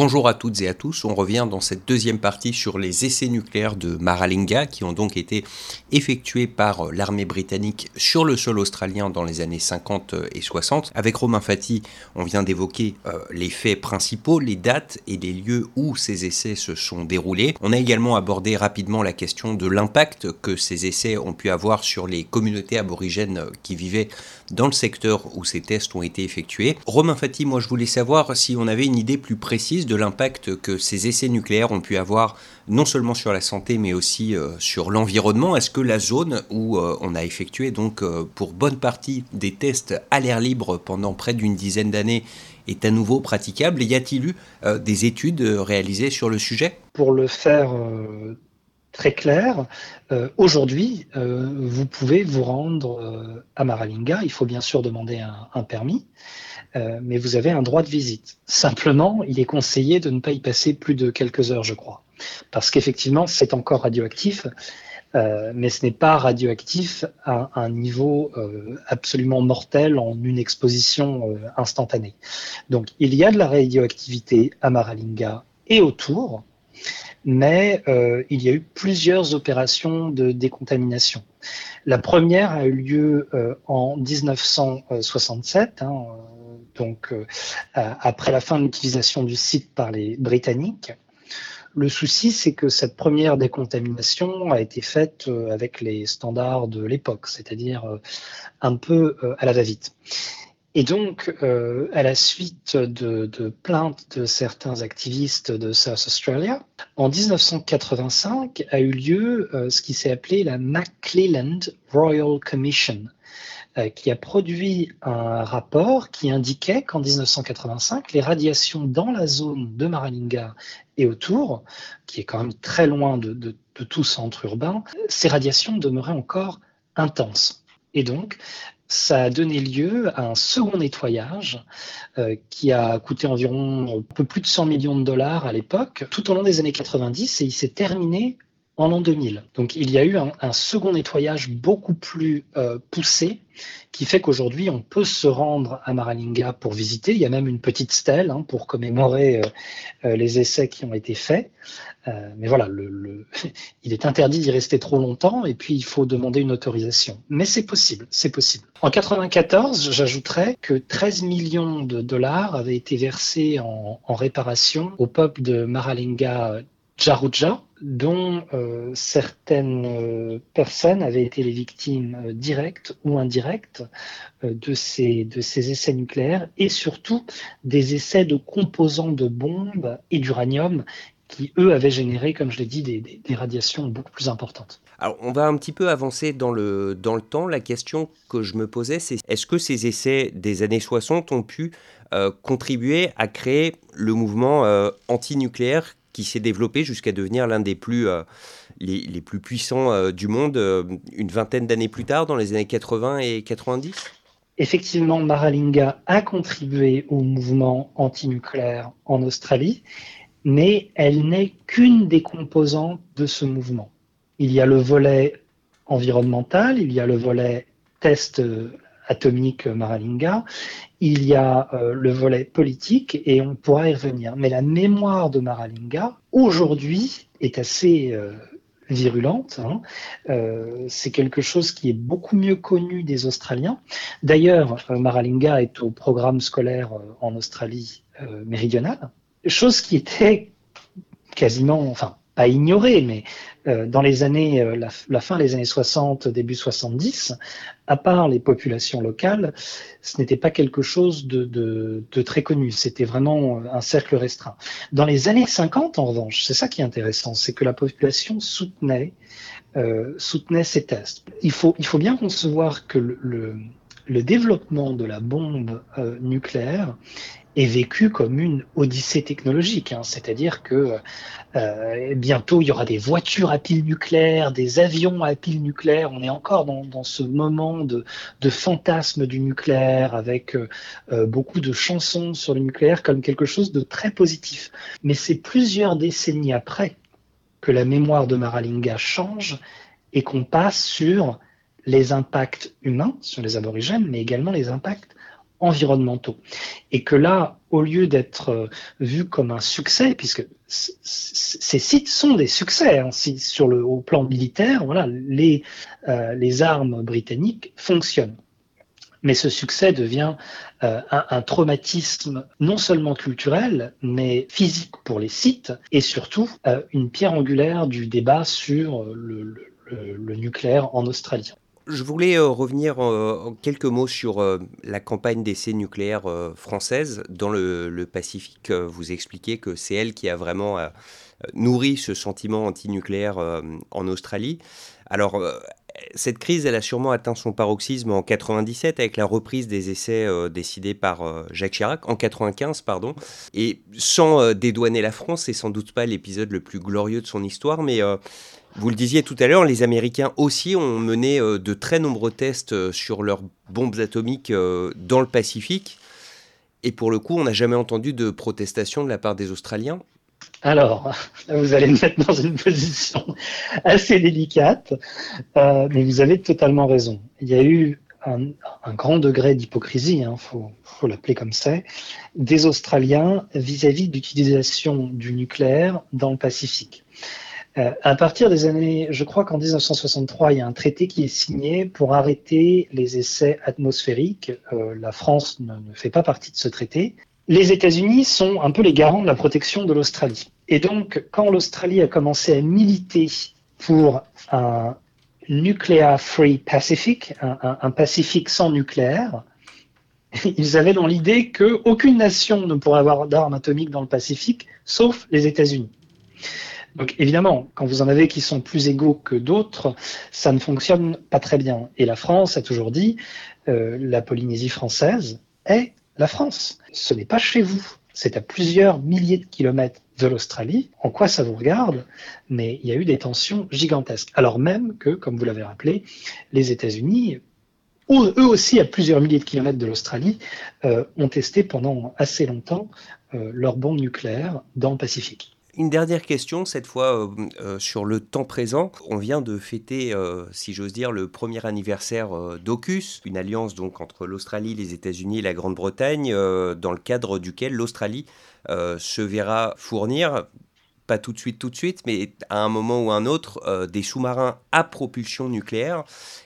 Bonjour à toutes et à tous, on revient dans cette deuxième partie sur les essais nucléaires de Maralinga qui ont donc été effectués par l'armée britannique sur le sol australien dans les années 50 et 60. Avec Romain Fati, on vient d'évoquer euh, les faits principaux, les dates et les lieux où ces essais se sont déroulés. On a également abordé rapidement la question de l'impact que ces essais ont pu avoir sur les communautés aborigènes qui vivaient dans le secteur où ces tests ont été effectués. Romain Fati, moi je voulais savoir si on avait une idée plus précise de l'impact que ces essais nucléaires ont pu avoir non seulement sur la santé mais aussi euh, sur l'environnement. Est-ce que la zone où euh, on a effectué donc euh, pour bonne partie des tests à l'air libre pendant près d'une dizaine d'années est à nouveau praticable? Y a-t-il eu des études réalisées sur le sujet? Pour le faire très clair, aujourd'hui, vous pouvez vous rendre à Maralinga. Il faut bien sûr demander un permis. Euh, mais vous avez un droit de visite. Simplement, il est conseillé de ne pas y passer plus de quelques heures, je crois, parce qu'effectivement, c'est encore radioactif. Euh, mais ce n'est pas radioactif à un niveau euh, absolument mortel en une exposition euh, instantanée. Donc il y a de la radioactivité à Maralinga et autour, mais euh, il y a eu plusieurs opérations de décontamination. La première a eu lieu euh, en 1967, hein, donc euh, après la fin de l'utilisation du site par les Britanniques. Le souci, c'est que cette première décontamination a été faite euh, avec les standards de l'époque, c'est-à-dire euh, un peu à la va-vite. Et donc, à la suite de, plaintes de certains activistes de South Australia, en 1985 a eu lieu ce qui s'est appelé la McClelland Royal Commission, euh, qui a produit un rapport qui indiquait qu'en 1985, les radiations dans la zone de Maralinga et autour, qui est quand même très loin de, de tout centre urbain, ces radiations demeuraient encore intenses. Et donc, ça a donné lieu à un second nettoyage euh, qui a coûté environ un peu plus de 100 millions de dollars à l'époque, tout au long des années 90, et il s'est terminé en l'an 2000. Donc il y a eu un, second nettoyage beaucoup plus euh, poussé qui fait qu'aujourd'hui on peut se rendre à Maralinga pour visiter. Il y a même une petite stèle hein, pour commémorer euh, euh, les essais qui ont été faits. mais voilà, il est interdit d'y rester trop longtemps et puis il faut demander une autorisation. Mais c'est possible, c'est possible. En 94, j'ajouterais que 13 millions de dollars avaient été versés en réparation au peuple de Maralinga Jaruja, dont euh, certaines euh, personnes avaient été les victimes euh, directes ou indirectes de, ces, essais nucléaires et surtout des essais de composants de bombes et d'uranium qui, eux, avaient généré, comme je l'ai dit, des, radiations beaucoup plus importantes. Alors, on va un petit peu avancer dans le, dans le temps. La question que je me posais, c'est est-ce que ces essais des années 60 ont pu contribuer à créer le mouvement anti-nucléaire qui s'est développé jusqu'à devenir l'un des plus, euh, les, plus puissants euh, du monde euh, une vingtaine d'années plus tard, dans les années 80 et 90 Effectivement, Maralinga a contribué au mouvement antinucléaire en Australie, mais elle n'est qu'une des composantes de ce mouvement. Il y a le volet environnemental, il y a le volet test atomique Maralinga, il y a euh, le volet politique et on pourra y revenir. Mais la mémoire de Maralinga, aujourd'hui, est assez euh, virulente. Hein. Euh, c'est quelque chose qui est beaucoup mieux connu des Australiens. D'ailleurs, Maralinga est au programme scolaire en Australie méridionale, chose qui était quasiment, enfin, pas ignoré, mais euh, dans les années, euh, la, fin des années 60, début 70, à part les populations locales, ce n'était pas quelque chose de, très connu. C'était vraiment un cercle restreint. Dans les années 50, en revanche, c'est ça qui est intéressant, c'est que la population soutenait, euh, soutenait ces tests. Il faut, il faut bien concevoir que le, le développement de la bombe nucléaire est vécu comme une odyssée technologique. Hein. C'est-à-dire que euh, bientôt, il y aura des voitures à pile nucléaire, des avions à pile nucléaire. On est encore dans, ce moment de, de, fantasme du nucléaire avec euh, euh, beaucoup de chansons sur le nucléaire comme quelque chose de très positif. Mais c'est plusieurs décennies après que la mémoire de Maralinga change et qu'on passe sur les impacts humains, sur les aborigènes, mais également les impacts environnementaux. Et que là, au lieu d'être euh, vu comme un succès, puisque ces sites sont des succès hein, sur le au plan militaire, voilà, les, euh, les armes britanniques fonctionnent. Mais ce succès devient euh, un, traumatisme non seulement culturel, mais physique pour les sites, et surtout une pierre angulaire du débat sur le, le nucléaire en Australie. Je voulais euh, revenir euh, en quelques mots sur euh, la campagne d'essai nucléaire française dans le, Pacifique. Vous expliquez que c'est elle qui a vraiment nourri ce sentiment anti-nucléaire en Australie. Alors, cette crise, elle a sûrement atteint son paroxysme en 97 avec la reprise des essais décidés par Jacques Chirac, en 95, pardon. Et sans dédouaner la France, c'est sans doute pas l'épisode le plus glorieux de son histoire, mais vous le disiez tout à l'heure, les Américains aussi ont mené euh, de très nombreux tests euh, sur leurs bombes atomiques euh, dans le Pacifique. Et pour le coup, on n'a jamais entendu de protestation de la part des Australiens. Alors, vous allez me mettre dans une position assez délicate, mais vous avez totalement raison. Il y a eu un, grand degré d'hypocrisie, il hein, faut, l'appeler comme ça, des Australiens vis à -vis de l'utilisation du nucléaire dans le Pacifique. Euh, à partir des années, je crois qu'en 1963, il y a un traité qui est signé pour arrêter les essais atmosphériques. Euh, la France ne, fait pas partie de ce traité. Les États-Unis sont un peu les garants de la protection de l'Australie. Et donc, quand l'Australie a commencé à militer pour un Nuclear Free Pacific, un, un Pacifique sans nucléaire, ils avaient dans l'idée qu'aucune nation ne pourrait avoir d'armes atomiques dans le Pacifique, sauf les États-Unis. Donc évidemment, quand vous en avez qui sont plus égaux que d'autres, ça ne fonctionne pas très bien. Et la France a toujours dit, euh, la Polynésie française est la France. Ce n'est pas chez vous. C'est à plusieurs milliers de kilomètres de l'Australie. En quoi ça vous regarde? Mais il y a eu des tensions gigantesques. Alors même que, comme vous l'avez rappelé, les États-Unis eux aussi à plusieurs milliers de kilomètres de l'Australie, euh, ont testé pendant assez longtemps euh, leurs bombes nucléaires dans le Pacifique. Une dernière question, cette fois euh, euh, sur le temps présent. On vient de fêter, euh, si j'ose dire, le premier anniversaire d'AUKUS, une alliance donc entre l'Australie, les États-Unis et la Grande-Bretagne, dans le cadre duquel l'Australie se verra fournir pas tout de suite, tout de suite, mais à un moment ou un autre, euh, des sous-marins à propulsion nucléaire.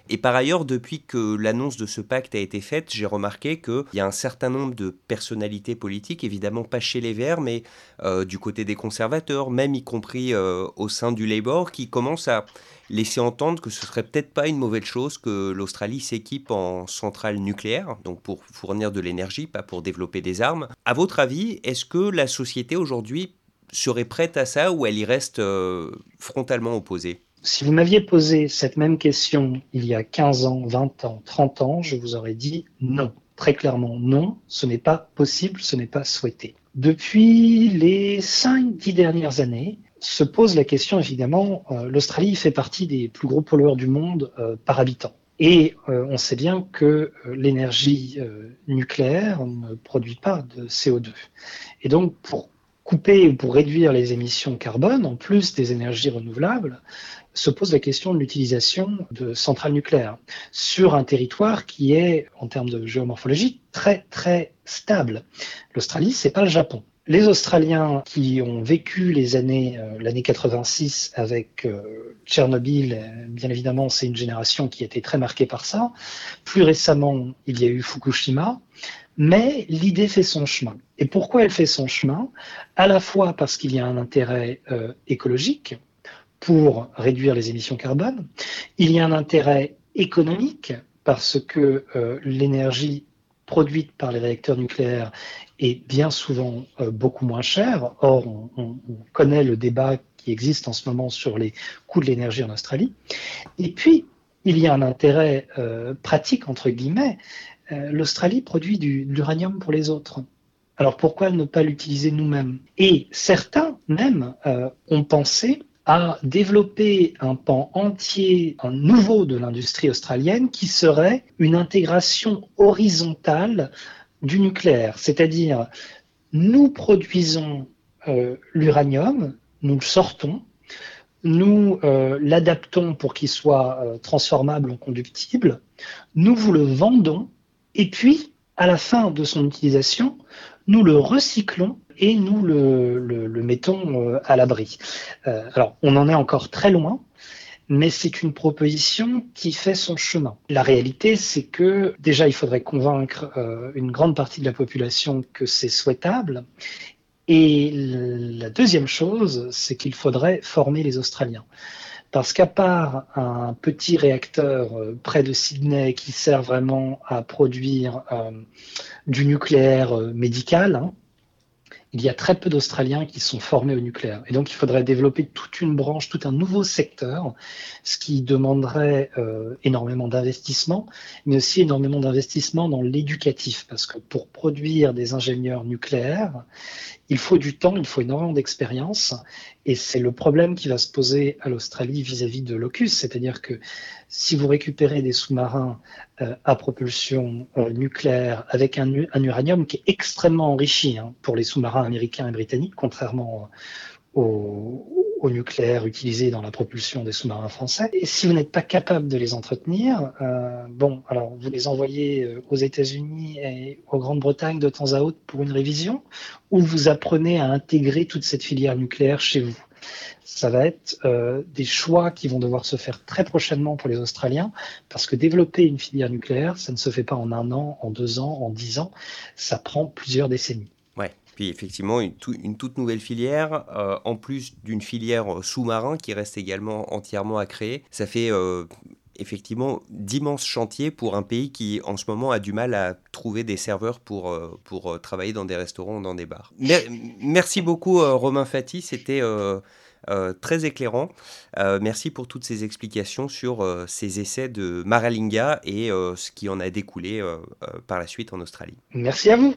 Et par ailleurs, depuis que l'annonce de ce pacte a été faite, j'ai remarqué qu'il y a un certain nombre de personnalités politiques, évidemment pas chez les Verts, mais euh, du côté des conservateurs, même y compris euh, au sein du Labour, qui commencent à laisser entendre que ce serait peut-être pas une mauvaise chose que l'Australie s'équipe en centrale nucléaire, donc pour fournir de l'énergie, pas pour développer des armes. À votre avis, est-ce que la société aujourd'hui serait prête à ça ou elle y reste euh, frontalement opposée? Si vous m'aviez posé cette même question il y a 15 ans, 20 ans, 30 ans, je vous aurais dit non. Très clairement, non, ce n'est pas possible, ce n'est pas souhaité. Depuis les 5-10 dernières années, se pose la question, évidemment, euh, l'Australie fait partie des plus gros pollueurs du monde euh, par habitant. Et on sait bien que l'énergie nucléaire ne produit pas de CO2. Et donc, pour couper ou pour réduire les émissions carbone, en plus des énergies renouvelables, se pose la question de l'utilisation de centrales nucléaires sur un territoire qui est, en termes de géomorphologie, très très stable. L'Australie, c'est pas le Japon. Les Australiens qui ont vécu les années, euh, l'année 86 avec euh, Tchernobyl, euh, bien évidemment, c'est une génération qui a été très marquée par ça. Plus récemment, il y a eu Fukushima. Mais l'idée fait son chemin. Et pourquoi elle fait son chemin? À la fois parce qu'il y a un intérêt euh, écologique pour réduire les émissions carbone, il y a un intérêt économique parce que euh, l'énergie produite par les réacteurs nucléaires est bien souvent euh, beaucoup moins chère. Or, on, on, connaît le débat qui existe en ce moment sur les coûts de l'énergie en Australie. Et puis, il y a un intérêt pratique, entre guillemets, l'Australie produit de l'uranium pour les autres. Alors pourquoi ne pas l'utiliser nous-mêmes? Et certains même euh, ont pensé à développer un pan entier, un nouveau de l'industrie australienne qui serait une intégration horizontale du nucléaire. C'est-à-dire, nous produisons euh, l'uranium, nous le sortons, nous l'adaptons pour qu'il soit transformable en combustible, nous vous le vendons et puis, à la fin de son utilisation, nous le recyclons et nous le, mettons euh, à l'abri. Euh, alors, on en est encore très loin, mais c'est une proposition qui fait son chemin. La réalité, c'est que déjà, il faudrait convaincre euh, une grande partie de la population que c'est souhaitable. Et la deuxième chose, c'est qu'il faudrait former les Australiens. Parce qu'à part un petit réacteur euh, près de Sydney qui sert vraiment à produire euh, du nucléaire euh, médical, hein, il y a très peu d'Australiens qui sont formés au nucléaire. Et donc, il faudrait développer toute une branche, tout un nouveau secteur, ce qui demanderait énormément d'investissement, mais aussi énormément d'investissement dans l'éducatif, parce que pour produire des ingénieurs nucléaires, il faut du temps, il faut énormément d'expérience, et c'est le problème qui va se poser à l'Australie vis-à-vis de l'OCUS, c'est-à-dire que si vous récupérez des sous-marins euh, à propulsion euh, nucléaire avec un, uranium qui est extrêmement enrichi hein, pour les sous-marins américains et britanniques, contrairement au, nucléaire utilisé dans la propulsion des sous-marins français. Et si vous n'êtes pas capable de les entretenir, euh, bon, alors vous les envoyez aux États-Unis et aux Grande-Bretagne de temps à autre pour une révision, ou vous apprenez à intégrer toute cette filière nucléaire chez vous ça va être euh, des choix qui vont devoir se faire très prochainement pour les Australiens, parce que développer une filière nucléaire, ça ne se fait pas en un an, en deux ans, en dix ans, ça prend plusieurs décennies. Puis effectivement, une, toute nouvelle filière, euh, en plus d'une filière euh, sous-marin qui reste également entièrement à créer, ça fait effectivement d'immenses chantiers pour un pays qui en ce moment a du mal à trouver des serveurs pour, pour travailler dans des restaurants ou dans des bars. Merci beaucoup Romain Fati, c'était euh, très éclairant. Euh, merci pour toutes ces explications sur euh, ces essais de Maralinga et ce qui en a découlé par la suite en Australie. Merci à vous.